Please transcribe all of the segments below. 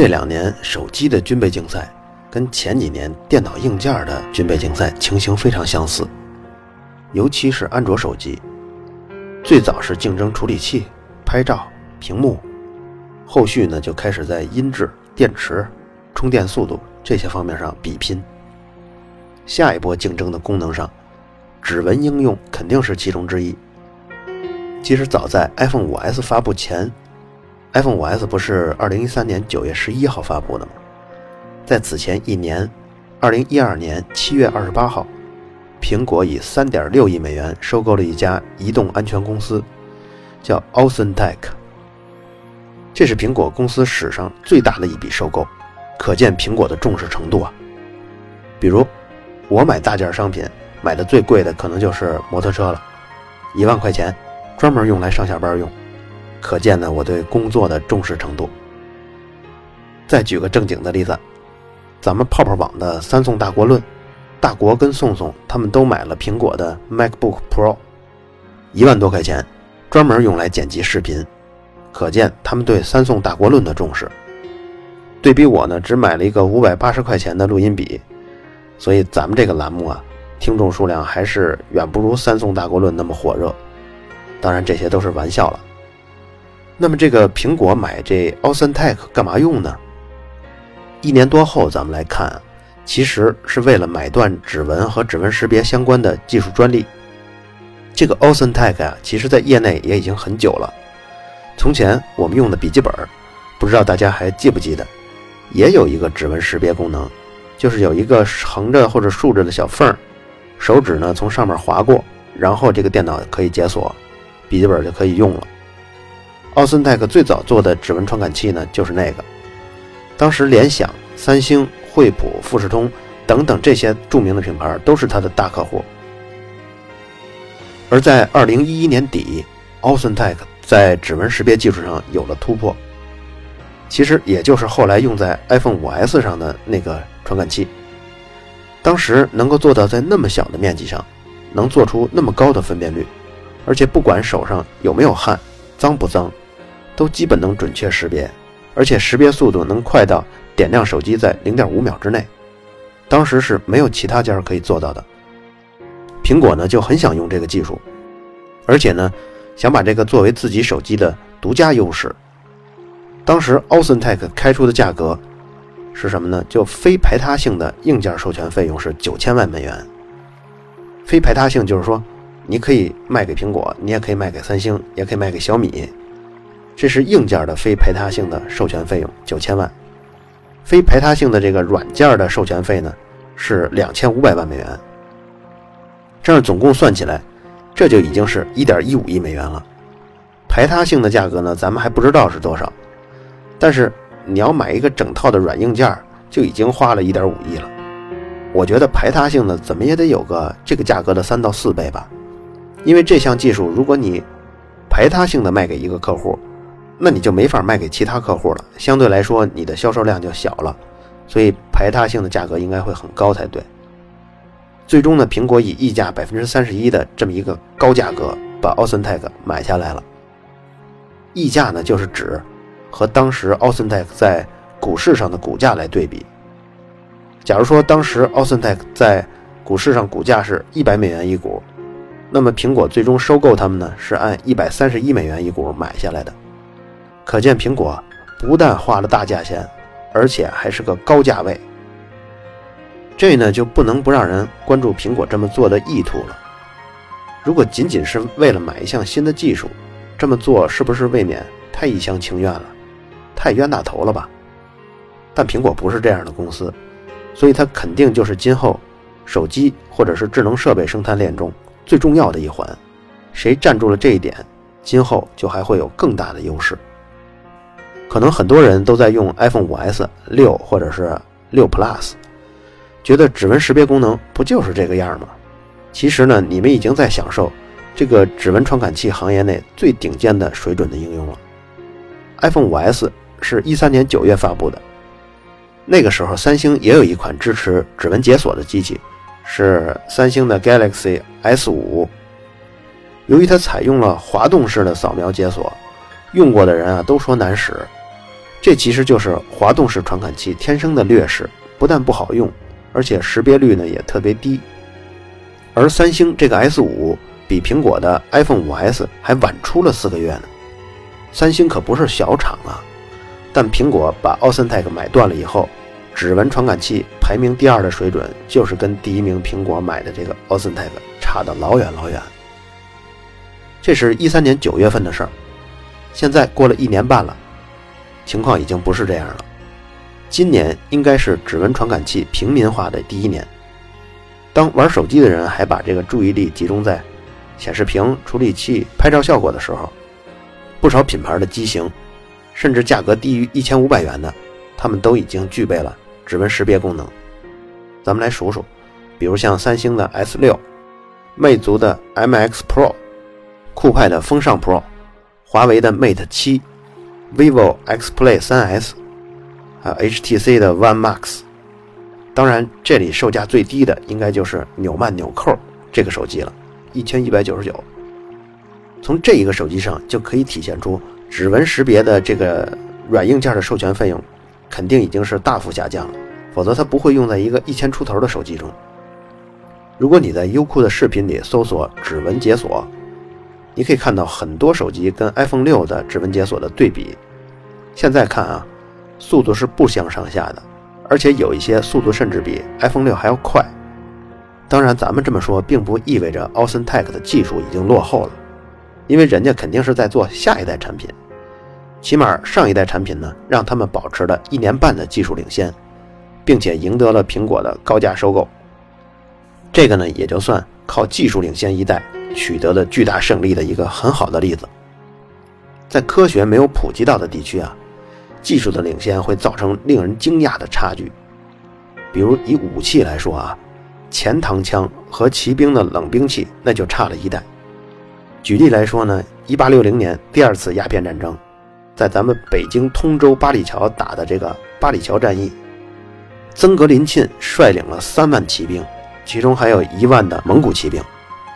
这两年手机的军备竞赛跟前几年电脑硬件的军备竞赛情形非常相似，尤其是安卓手机，最早是竞争处理器、拍照、屏幕，后续呢就开始在音质、电池、充电速度。这些方面上比拼，下一波竞争的功能上，指纹应用肯定是其中之一。其实早在 iPhone 5S 发布前，iPhone 5S 不是2013年9月11号发布的吗？在此前一年，2012年7月28号，苹果以3.6亿美元收购了一家移动安全公司，叫 AuthentiC。这是苹果公司史上最大的一笔收购。可见苹果的重视程度啊。比如，我买大件商品，买的最贵的可能就是摩托车了，一万块钱，专门用来上下班用。可见呢，我对工作的重视程度。再举个正经的例子，咱们泡泡网的三宋大国论，大国跟宋宋他们都买了苹果的 MacBook Pro，一万多块钱，专门用来剪辑视频。可见他们对三宋大国论的重视。对比我呢，只买了一个五百八十块钱的录音笔，所以咱们这个栏目啊，听众数量还是远不如三宋大国论那么火热。当然，这些都是玩笑了。那么，这个苹果买这 AuthentiC 干嘛用呢？一年多后，咱们来看，其实是为了买断指纹和指纹识别相关的技术专利。这个 AuthentiC 啊，其实在业内也已经很久了。从前我们用的笔记本，不知道大家还记不记得？也有一个指纹识别功能，就是有一个横着或者竖着的小缝儿，手指呢从上面划过，然后这个电脑可以解锁，笔记本就可以用了。奥森泰克最早做的指纹传感器呢就是那个，当时联想、三星、惠普、富士通等等这些著名的品牌都是他的大客户。而在二零一一年底，奥森泰克在指纹识别技术上有了突破。其实也就是后来用在 iPhone 5S 上的那个传感器，当时能够做到在那么小的面积上，能做出那么高的分辨率，而且不管手上有没有汗、脏不脏，都基本能准确识别，而且识别速度能快到点亮手机在0.5秒之内，当时是没有其他家可以做到的。苹果呢就很想用这个技术，而且呢想把这个作为自己手机的独家优势。当时 AuthentiC 开出的价格是什么呢？就非排他性的硬件授权费用是九千万美元。非排他性就是说，你可以卖给苹果，你也可以卖给三星，也可以卖给小米。这是硬件的非排他性的授权费用九千万。非排他性的这个软件的授权费呢是两千五百万美元。这样总共算起来，这就已经是一点一五亿美元了。排他性的价格呢，咱们还不知道是多少。但是你要买一个整套的软硬件，就已经花了一点五亿了。我觉得排他性的怎么也得有个这个价格的三到四倍吧。因为这项技术，如果你排他性的卖给一个客户，那你就没法卖给其他客户了。相对来说，你的销售量就小了。所以排他性的价格应该会很高才对。最终呢，苹果以溢价百分之三十一的这么一个高价格把 AuthentiC 买下来了。溢价呢，就是指。和当时奥森泰克在股市上的股价来对比，假如说当时奥森泰克在股市上股价是一百美元一股，那么苹果最终收购他们呢是按一百三十一美元一股买下来的。可见苹果不但花了大价钱，而且还是个高价位。这呢就不能不让人关注苹果这么做的意图了。如果仅仅是为了买一项新的技术，这么做是不是未免太一厢情愿了？太冤大头了吧？但苹果不是这样的公司，所以它肯定就是今后手机或者是智能设备生态链中最重要的一环。谁站住了这一点，今后就还会有更大的优势。可能很多人都在用 iPhone 5S 六或者是六 Plus，觉得指纹识别功能不就是这个样吗？其实呢，你们已经在享受这个指纹传感器行业内最顶尖的水准的应用了。iPhone 5S 是一三年九月发布的，那个时候三星也有一款支持指纹解锁的机器，是三星的 Galaxy S5。由于它采用了滑动式的扫描解锁，用过的人啊都说难使。这其实就是滑动式传感器天生的劣势，不但不好用，而且识别率呢也特别低。而三星这个 S5 比苹果的 iPhone 5S 还晚出了四个月呢。三星可不是小厂啊，但苹果把 AusenTech 买断了以后，指纹传感器排名第二的水准就是跟第一名苹果买的这个 AusenTech 差得老远老远。这是一三年九月份的事儿，现在过了一年半了。情况已经不是这样了。今年应该是指纹传感器平民化的第一年。当玩手机的人还把这个注意力集中在显示屏、处理器、拍照效果的时候，不少品牌的机型，甚至价格低于一千五百元的，他们都已经具备了指纹识别功能。咱们来数数，比如像三星的 S 六、魅族的 MX Pro、酷派的风尚 Pro、华为的 Mate 七。vivo X Play 3S，还有 HTC 的 One Max，当然这里售价最低的应该就是纽曼纽扣这个手机了，一千一百九十九。从这一个手机上就可以体现出指纹识别的这个软硬件的授权费用肯定已经是大幅下降了，否则它不会用在一个一千出头的手机中。如果你在优酷的视频里搜索指纹解锁，你可以看到很多手机跟 iPhone 六的指纹解锁的对比，现在看啊，速度是不相上下的，而且有一些速度甚至比 iPhone 六还要快。当然，咱们这么说并不意味着 AusenTech 的技术已经落后了，因为人家肯定是在做下一代产品，起码上一代产品呢，让他们保持了一年半的技术领先，并且赢得了苹果的高价收购。这个呢，也就算靠技术领先一代。取得了巨大胜利的一个很好的例子。在科学没有普及到的地区啊，技术的领先会造成令人惊讶的差距。比如以武器来说啊，前膛枪和骑兵的冷兵器那就差了一代。举例来说呢，一八六零年第二次鸦片战争，在咱们北京通州八里桥打的这个八里桥战役，曾格林沁率领了三万骑兵，其中还有一万的蒙古骑兵。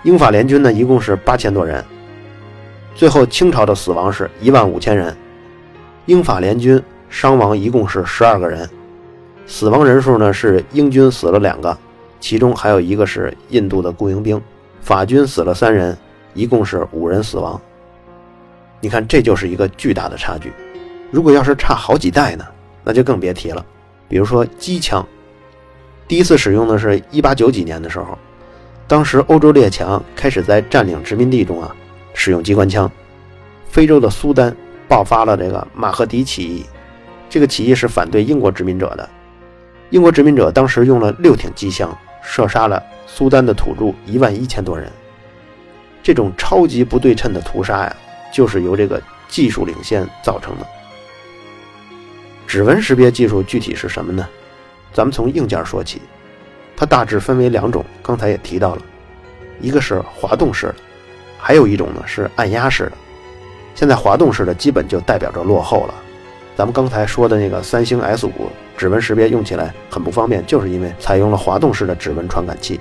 英法联军呢，一共是八千多人。最后，清朝的死亡是一万五千人，英法联军伤亡一共是十二个人。死亡人数呢是英军死了两个，其中还有一个是印度的雇佣兵。法军死了三人，一共是五人死亡。你看，这就是一个巨大的差距。如果要是差好几代呢，那就更别提了。比如说机枪，第一次使用的是一八九几年的时候。当时欧洲列强开始在占领殖民地中啊使用机关枪，非洲的苏丹爆发了这个马赫迪起义，这个起义是反对英国殖民者的。英国殖民者当时用了六挺机枪，射杀了苏丹的土著一万一千多人。这种超级不对称的屠杀呀，就是由这个技术领先造成的。指纹识别技术具体是什么呢？咱们从硬件说起。它大致分为两种，刚才也提到了，一个是滑动式的，还有一种呢是按压式的。现在滑动式的基本就代表着落后了。咱们刚才说的那个三星 S5 指纹识别用起来很不方便，就是因为采用了滑动式的指纹传感器。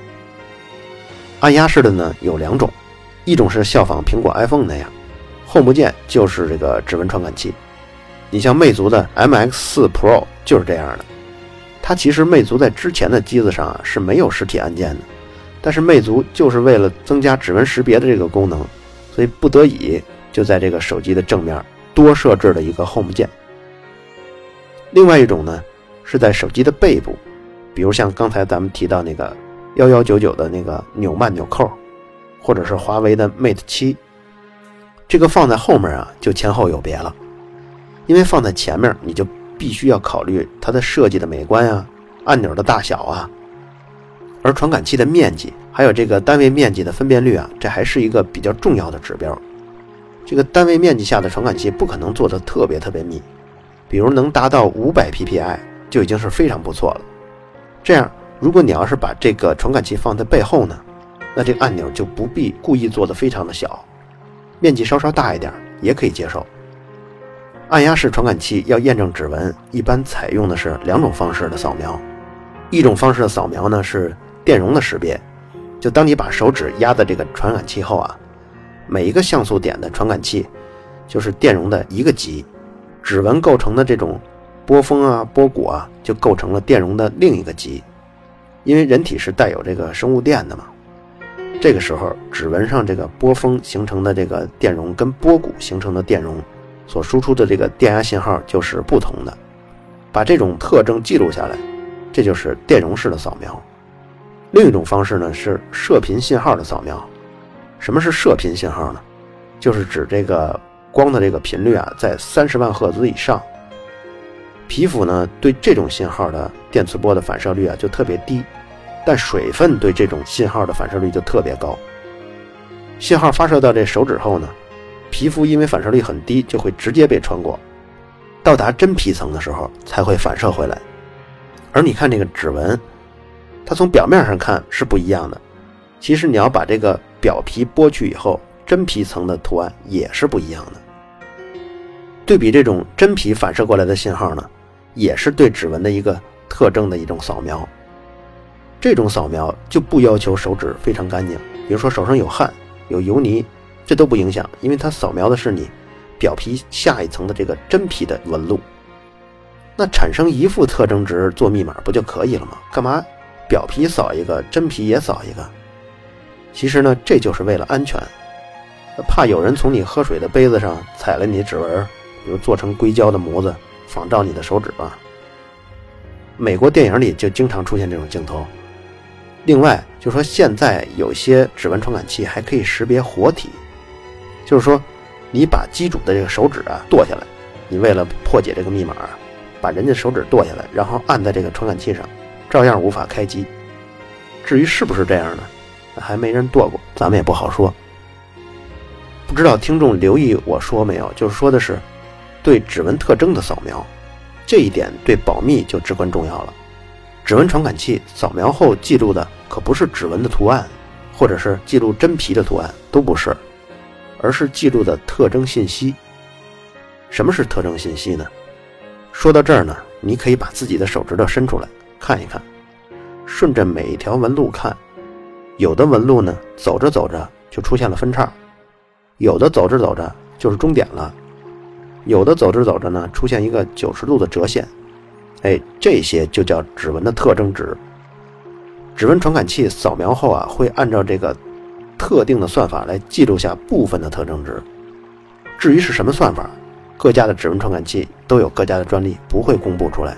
按压式的呢有两种，一种是效仿苹果 iPhone 那样，Home 键就是这个指纹传感器。你像魅族的 MX4 Pro 就是这样的。它其实魅族在之前的机子上啊是没有实体按键的，但是魅族就是为了增加指纹识别的这个功能，所以不得已就在这个手机的正面多设置了一个 Home 键。另外一种呢，是在手机的背部，比如像刚才咱们提到那个幺幺九九的那个纽曼纽扣，或者是华为的 Mate 七，这个放在后面啊就前后有别了，因为放在前面你就。必须要考虑它的设计的美观啊，按钮的大小啊，而传感器的面积，还有这个单位面积的分辨率啊，这还是一个比较重要的指标。这个单位面积下的传感器不可能做的特别特别密，比如能达到五百 PPI 就已经是非常不错了。这样，如果你要是把这个传感器放在背后呢，那这个按钮就不必故意做的非常的小，面积稍稍大一点也可以接受。按压式传感器要验证指纹，一般采用的是两种方式的扫描。一种方式的扫描呢是电容的识别，就当你把手指压在这个传感器后啊，每一个像素点的传感器就是电容的一个极，指纹构成的这种波峰啊、波谷啊，就构成了电容的另一个极。因为人体是带有这个生物电的嘛，这个时候指纹上这个波峰形成的这个电容跟波谷形成的电容。所输出的这个电压信号就是不同的，把这种特征记录下来，这就是电容式的扫描。另一种方式呢是射频信号的扫描。什么是射频信号呢？就是指这个光的这个频率啊在三十万赫兹以上。皮肤呢对这种信号的电磁波的反射率啊就特别低，但水分对这种信号的反射率就特别高。信号发射到这手指后呢？皮肤因为反射率很低，就会直接被穿过，到达真皮层的时候才会反射回来。而你看这个指纹，它从表面上看是不一样的，其实你要把这个表皮剥去以后，真皮层的图案也是不一样的。对比这种真皮反射过来的信号呢，也是对指纹的一个特征的一种扫描。这种扫描就不要求手指非常干净，比如说手上有汗、有油泥。这都不影响，因为它扫描的是你表皮下一层的这个真皮的纹路。那产生一副特征值做密码不就可以了吗？干嘛表皮扫一个，真皮也扫一个？其实呢，这就是为了安全，怕有人从你喝水的杯子上踩了你的指纹，比如做成硅胶的模子仿照你的手指吧。美国电影里就经常出现这种镜头。另外，就说现在有些指纹传感器还可以识别活体。就是说，你把机主的这个手指啊剁下来，你为了破解这个密码，把人家手指剁下来，然后按在这个传感器上，照样无法开机。至于是不是这样呢？还没人剁过，咱们也不好说。不知道听众留意我说没有？就是说的是对指纹特征的扫描，这一点对保密就至关重要了。指纹传感器扫描后记录的可不是指纹的图案，或者是记录真皮的图案，都不是。而是记录的特征信息。什么是特征信息呢？说到这儿呢，你可以把自己的手指头伸出来看一看，顺着每一条纹路看，有的纹路呢走着走着就出现了分叉，有的走着走着就是终点了，有的走着走着呢出现一个九十度的折线，哎，这些就叫指纹的特征值。指纹传感器扫描后啊，会按照这个。特定的算法来记录下部分的特征值，至于是什么算法，各家的指纹传感器都有各家的专利，不会公布出来。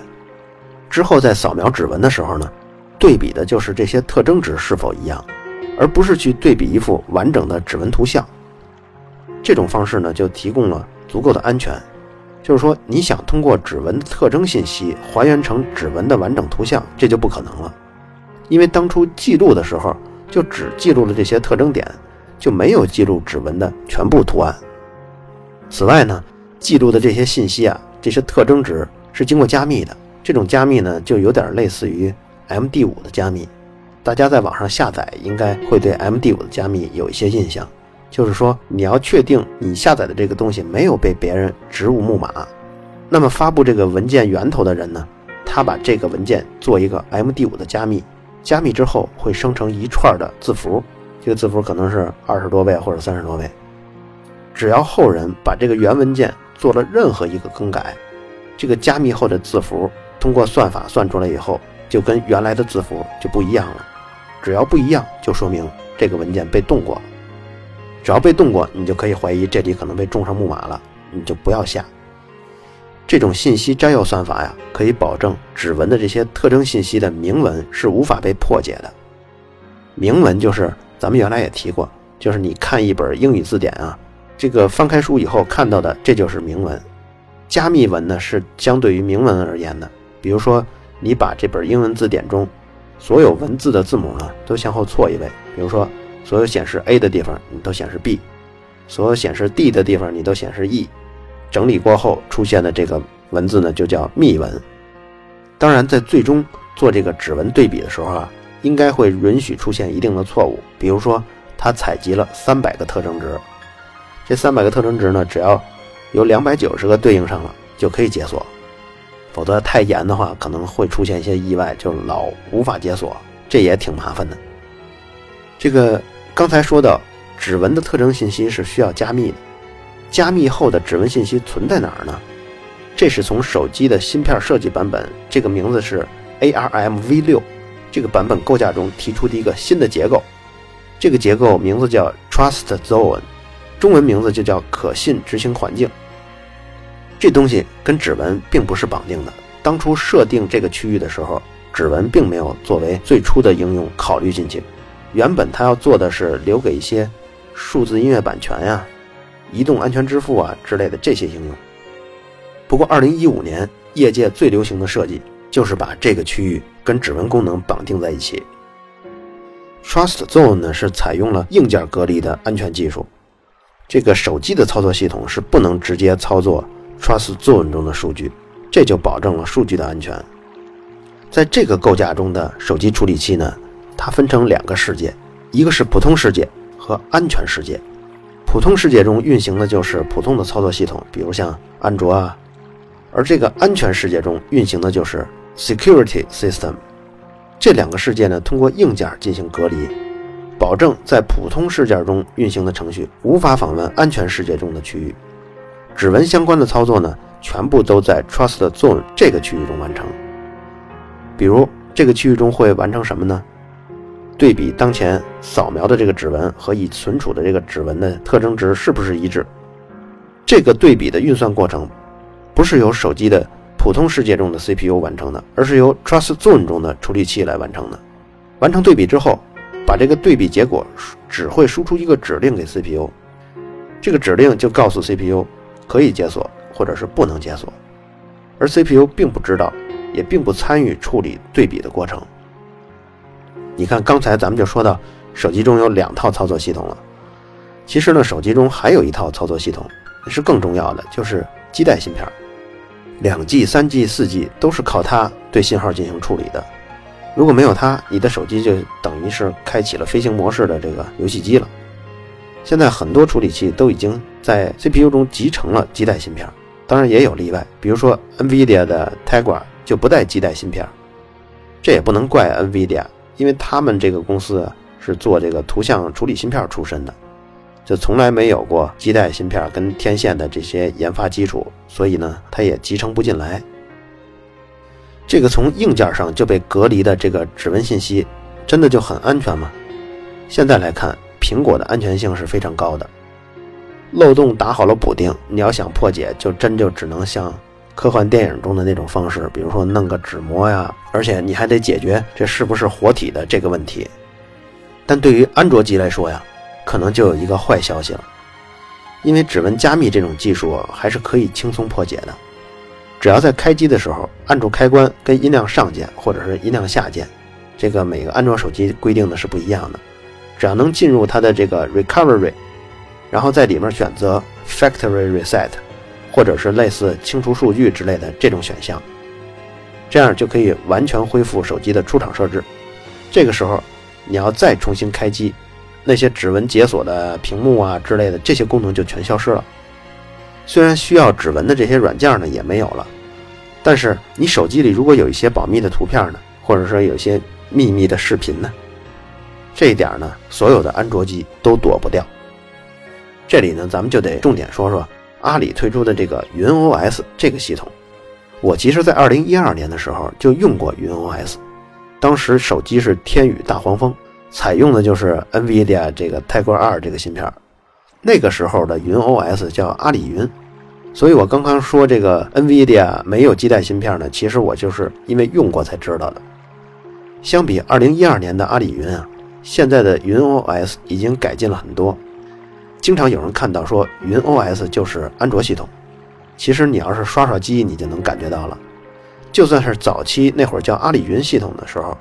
之后在扫描指纹的时候呢，对比的就是这些特征值是否一样，而不是去对比一幅完整的指纹图像。这种方式呢，就提供了足够的安全。就是说，你想通过指纹特征信息还原成指纹的完整图像，这就不可能了，因为当初记录的时候。就只记录了这些特征点，就没有记录指纹的全部图案。此外呢，记录的这些信息啊，这些特征值是经过加密的。这种加密呢，就有点类似于 MD5 的加密。大家在网上下载，应该会对 MD5 的加密有一些印象。就是说，你要确定你下载的这个东西没有被别人植入木马，那么发布这个文件源头的人呢，他把这个文件做一个 MD5 的加密。加密之后会生成一串的字符，这个字符可能是二十多位或者三十多位。只要后人把这个原文件做了任何一个更改，这个加密后的字符通过算法算出来以后，就跟原来的字符就不一样了。只要不一样，就说明这个文件被动过了。只要被动过，你就可以怀疑这里可能被种上木马了，你就不要下。这种信息摘要算法呀，可以保证指纹的这些特征信息的明文是无法被破解的。明文就是咱们原来也提过，就是你看一本英语字典啊，这个翻开书以后看到的，这就是明文。加密文呢是相对于明文而言的。比如说，你把这本英文字典中所有文字的字母呢都向后错一位，比如说所有显示 A 的地方你都显示 B，所有显示 D 的地方你都显示 E。整理过后出现的这个文字呢就叫密文。当然，在最终做这个指纹对比的时候啊，应该会允许出现一定的错误，比如说它采集了三百个特征值，这三百个特征值呢，只要有两百九十个对应上了就可以解锁，否则太严的话可能会出现一些意外，就老无法解锁，这也挺麻烦的。这个刚才说到，指纹的特征信息是需要加密的。加密后的指纹信息存在哪儿呢？这是从手机的芯片设计版本，这个名字是 ARM V6 这个版本构架中提出的一个新的结构。这个结构名字叫 Trust Zone，中文名字就叫可信执行环境。这东西跟指纹并不是绑定的。当初设定这个区域的时候，指纹并没有作为最初的应用考虑进去。原本他要做的是留给一些数字音乐版权呀。移动安全支付啊之类的这些应用。不过，二零一五年业界最流行的设计就是把这个区域跟指纹功能绑定在一起。Trust Zone 呢是采用了硬件隔离的安全技术，这个手机的操作系统是不能直接操作 Trust Zone 中的数据，这就保证了数据的安全。在这个构架中的手机处理器呢，它分成两个世界，一个是普通世界和安全世界。普通世界中运行的就是普通的操作系统，比如像安卓啊，而这个安全世界中运行的就是 security system。这两个世界呢，通过硬件进行隔离，保证在普通世界中运行的程序无法访问安全世界中的区域。指纹相关的操作呢，全部都在 trust zone 这个区域中完成。比如这个区域中会完成什么呢？对比当前扫描的这个指纹和已存储的这个指纹的特征值是不是一致？这个对比的运算过程不是由手机的普通世界中的 CPU 完成的，而是由 Trust Zone 中的处理器来完成的。完成对比之后，把这个对比结果只会输出一个指令给 CPU，这个指令就告诉 CPU 可以解锁或者是不能解锁，而 CPU 并不知道，也并不参与处理对比的过程。你看，刚才咱们就说到，手机中有两套操作系统了。其实呢，手机中还有一套操作系统是更重要的，就是基带芯片。两 G、三 G、四 G 都是靠它对信号进行处理的。如果没有它，你的手机就等于是开启了飞行模式的这个游戏机了。现在很多处理器都已经在 CPU 中集成了基带芯片，当然也有例外，比如说 NVIDIA 的 Tegra 就不带基带芯片。这也不能怪 NVIDIA。因为他们这个公司是做这个图像处理芯片出身的，就从来没有过基带芯片跟天线的这些研发基础，所以呢，它也集成不进来。这个从硬件上就被隔离的这个指纹信息，真的就很安全吗？现在来看，苹果的安全性是非常高的，漏洞打好了补丁，你要想破解，就真就只能像。科幻电影中的那种方式，比如说弄个纸膜呀，而且你还得解决这是不是活体的这个问题。但对于安卓机来说呀，可能就有一个坏消息了，因为指纹加密这种技术还是可以轻松破解的，只要在开机的时候按住开关跟音量上键或者是音量下键，这个每个安卓手机规定的是不一样的，只要能进入它的这个 recovery，然后在里面选择 factory reset。或者是类似清除数据之类的这种选项，这样就可以完全恢复手机的出厂设置。这个时候，你要再重新开机，那些指纹解锁的屏幕啊之类的这些功能就全消失了。虽然需要指纹的这些软件呢也没有了，但是你手机里如果有一些保密的图片呢，或者说有些秘密的视频呢，这一点呢，所有的安卓机都躲不掉。这里呢，咱们就得重点说说。阿里推出的这个云 OS 这个系统，我其实在二零一二年的时候就用过云 OS，当时手机是天宇大黄蜂，采用的就是 NVIDIA 这个泰国二这个芯片，那个时候的云 OS 叫阿里云，所以我刚刚说这个 NVIDIA 没有基带芯片呢，其实我就是因为用过才知道的。相比二零一二年的阿里云啊，现在的云 OS 已经改进了很多。经常有人看到说云 OS 就是安卓系统，其实你要是刷刷机，你就能感觉到了。就算是早期那会儿叫阿里云系统的时候，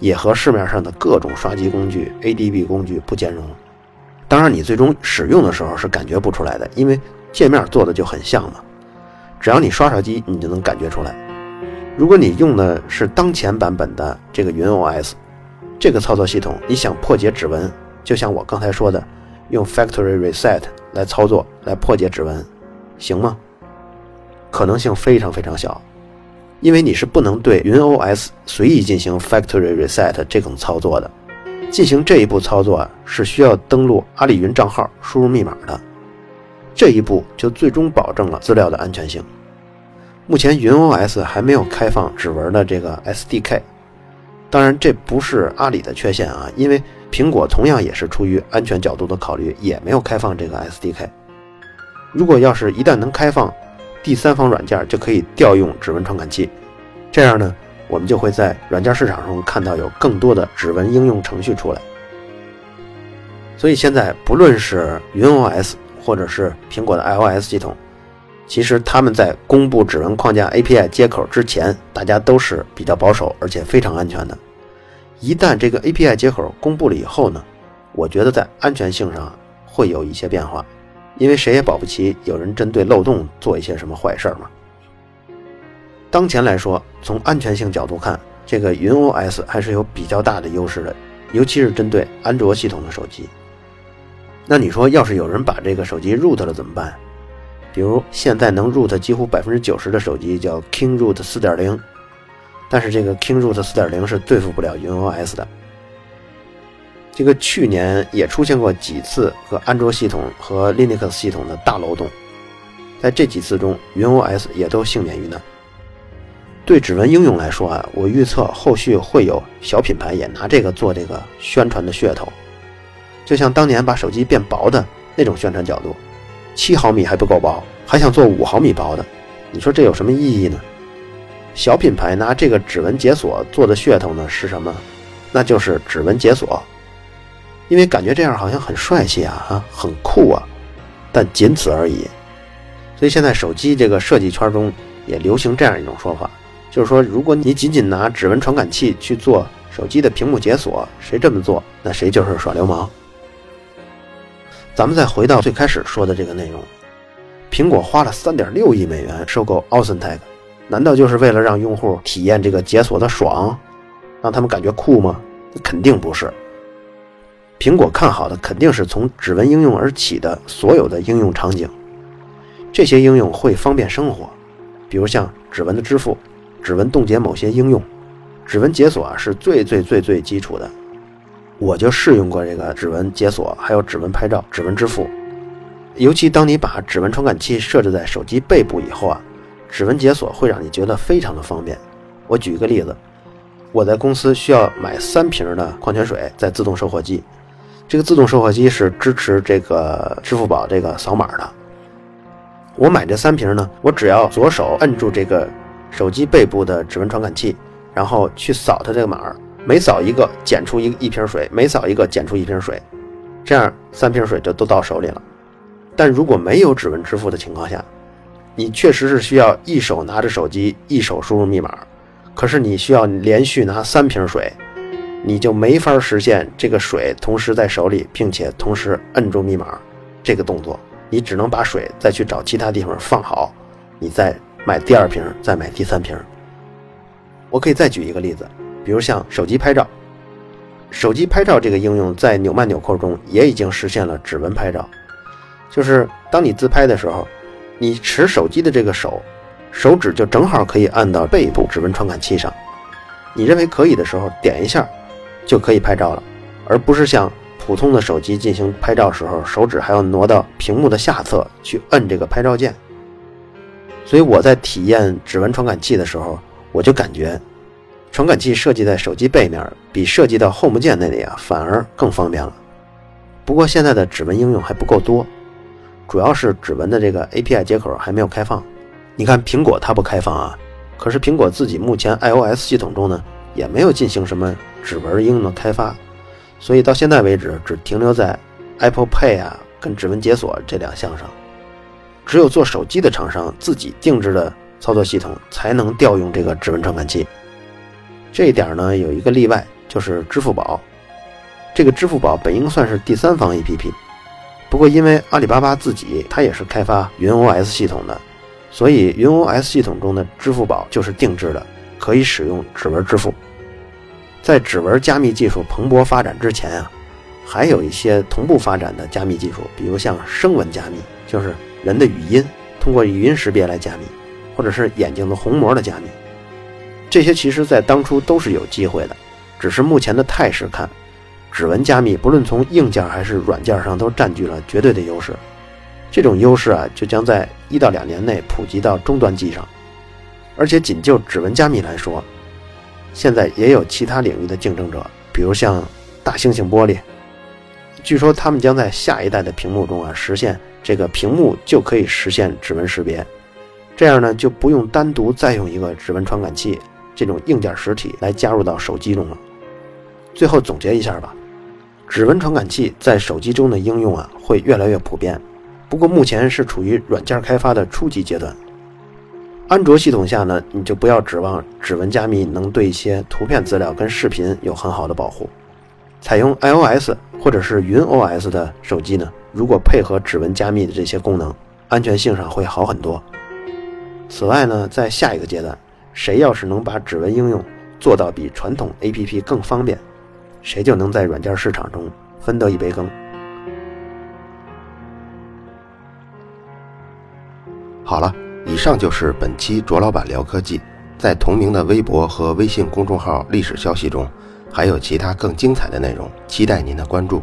也和市面上的各种刷机工具、ADB 工具不兼容。当然，你最终使用的时候是感觉不出来的，因为界面做的就很像嘛。只要你刷刷机，你就能感觉出来。如果你用的是当前版本的这个云 OS，这个操作系统，你想破解指纹，就像我刚才说的，用 Factory Reset 来操作来破解指纹，行吗？可能性非常非常小，因为你是不能对云 OS 随意进行 Factory Reset 这种操作的。进行这一步操作啊，是需要登录阿里云账号、输入密码的。这一步就最终保证了资料的安全性。目前云 OS 还没有开放指纹的这个 SDK，当然这不是阿里的缺陷啊，因为苹果同样也是出于安全角度的考虑，也没有开放这个 SDK。如果要是一旦能开放，第三方软件就可以调用指纹传感器，这样呢？我们就会在软件市场中看到有更多的指纹应用程序出来。所以现在不论是云 OS 或者是苹果的 iOS 系统，其实他们在公布指纹框架 API 接口之前，大家都是比较保守而且非常安全的。一旦这个 API 接口公布了以后呢，我觉得在安全性上会有一些变化，因为谁也保不齐有人针对漏洞做一些什么坏事嘛。当前来说，从安全性角度看，这个云 OS 还是有比较大的优势的，尤其是针对安卓系统的手机。那你说，要是有人把这个手机 root 了怎么办？比如现在能 root 几乎百分之九十的手机叫 King Root 四点零，但是这个 King Root 四点零是对付不了云 OS 的。这个去年也出现过几次和安卓系统和 Linux 系统的大漏洞，在这几次中，云 OS 也都幸免于难。对指纹应用来说啊，我预测后续会有小品牌也拿这个做这个宣传的噱头，就像当年把手机变薄的那种宣传角度，七毫米还不够薄，还想做五毫米薄的，你说这有什么意义呢？小品牌拿这个指纹解锁做的噱头呢是什么？那就是指纹解锁，因为感觉这样好像很帅气啊，啊，很酷啊，但仅此而已。所以现在手机这个设计圈中也流行这样一种说法。就是说，如果你仅仅拿指纹传感器去做手机的屏幕解锁，谁这么做，那谁就是耍流氓。咱们再回到最开始说的这个内容，苹果花了三点六亿美元收购 AusenTag，难道就是为了让用户体验这个解锁的爽，让他们感觉酷吗？肯定不是。苹果看好的肯定是从指纹应用而起的所有的应用场景，这些应用会方便生活，比如像指纹的支付。指纹冻结某些应用，指纹解锁啊是最最最最基础的。我就试用过这个指纹解锁，还有指纹拍照、指纹支付。尤其当你把指纹传感器设置在手机背部以后啊，指纹解锁会让你觉得非常的方便。我举一个例子，我在公司需要买三瓶的矿泉水，在自动售货机。这个自动售货机是支持这个支付宝这个扫码的。我买这三瓶呢，我只要左手摁住这个。手机背部的指纹传感器，然后去扫它这个码，每扫一个捡出一一瓶水，每扫一个捡出一瓶水，这样三瓶水就都到手里了。但如果没有指纹支付的情况下，你确实是需要一手拿着手机，一手输入密码，可是你需要连续拿三瓶水，你就没法实现这个水同时在手里，并且同时摁住密码这个动作，你只能把水再去找其他地方放好，你再。买第二瓶，再买第三瓶。我可以再举一个例子，比如像手机拍照，手机拍照这个应用在纽曼纽扣中也已经实现了指纹拍照，就是当你自拍的时候，你持手机的这个手，手指就正好可以按到背部指纹传感器上，你认为可以的时候点一下，就可以拍照了，而不是像普通的手机进行拍照时候，手指还要挪到屏幕的下侧去摁这个拍照键。所以我在体验指纹传感器的时候，我就感觉，传感器设计在手机背面，比设计到 Home 键那里啊，反而更方便了。不过现在的指纹应用还不够多，主要是指纹的这个 API 接口还没有开放。你看苹果它不开放啊，可是苹果自己目前 iOS 系统中呢，也没有进行什么指纹应用的开发，所以到现在为止只停留在 Apple Pay 啊跟指纹解锁这两项上。只有做手机的厂商自己定制的操作系统才能调用这个指纹传感器。这一点呢，有一个例外，就是支付宝。这个支付宝本应算是第三方 APP，不过因为阿里巴巴自己它也是开发云 OS 系统的，所以云 OS 系统中的支付宝就是定制的，可以使用指纹支付。在指纹加密技术蓬勃发展之前啊，还有一些同步发展的加密技术，比如像声纹加密，就是人的语音通过语音识别来加密，或者是眼睛的虹膜的加密。这些其实在当初都是有机会的，只是目前的态势看，指纹加密不论从硬件还是软件上都占据了绝对的优势。这种优势啊，就将在一到两年内普及到终端机上。而且仅就指纹加密来说，现在也有其他领域的竞争者，比如像大猩猩玻璃。据说他们将在下一代的屏幕中啊，实现这个屏幕就可以实现指纹识别，这样呢就不用单独再用一个指纹传感器这种硬件实体来加入到手机中了。最后总结一下吧，指纹传感器在手机中的应用啊会越来越普遍，不过目前是处于软件开发的初级阶段。安卓系统下呢，你就不要指望指纹加密能对一些图片资料跟视频有很好的保护。采用 iOS 或者是云 OS 的手机呢，如果配合指纹加密的这些功能，安全性上会好很多。此外呢，在下一个阶段，谁要是能把指纹应用做到比传统 APP 更方便，谁就能在软件市场中分得一杯羹。好了。以上就是本期卓老板聊科技，在同名的微博和微信公众号历史消息中，还有其他更精彩的内容，期待您的关注。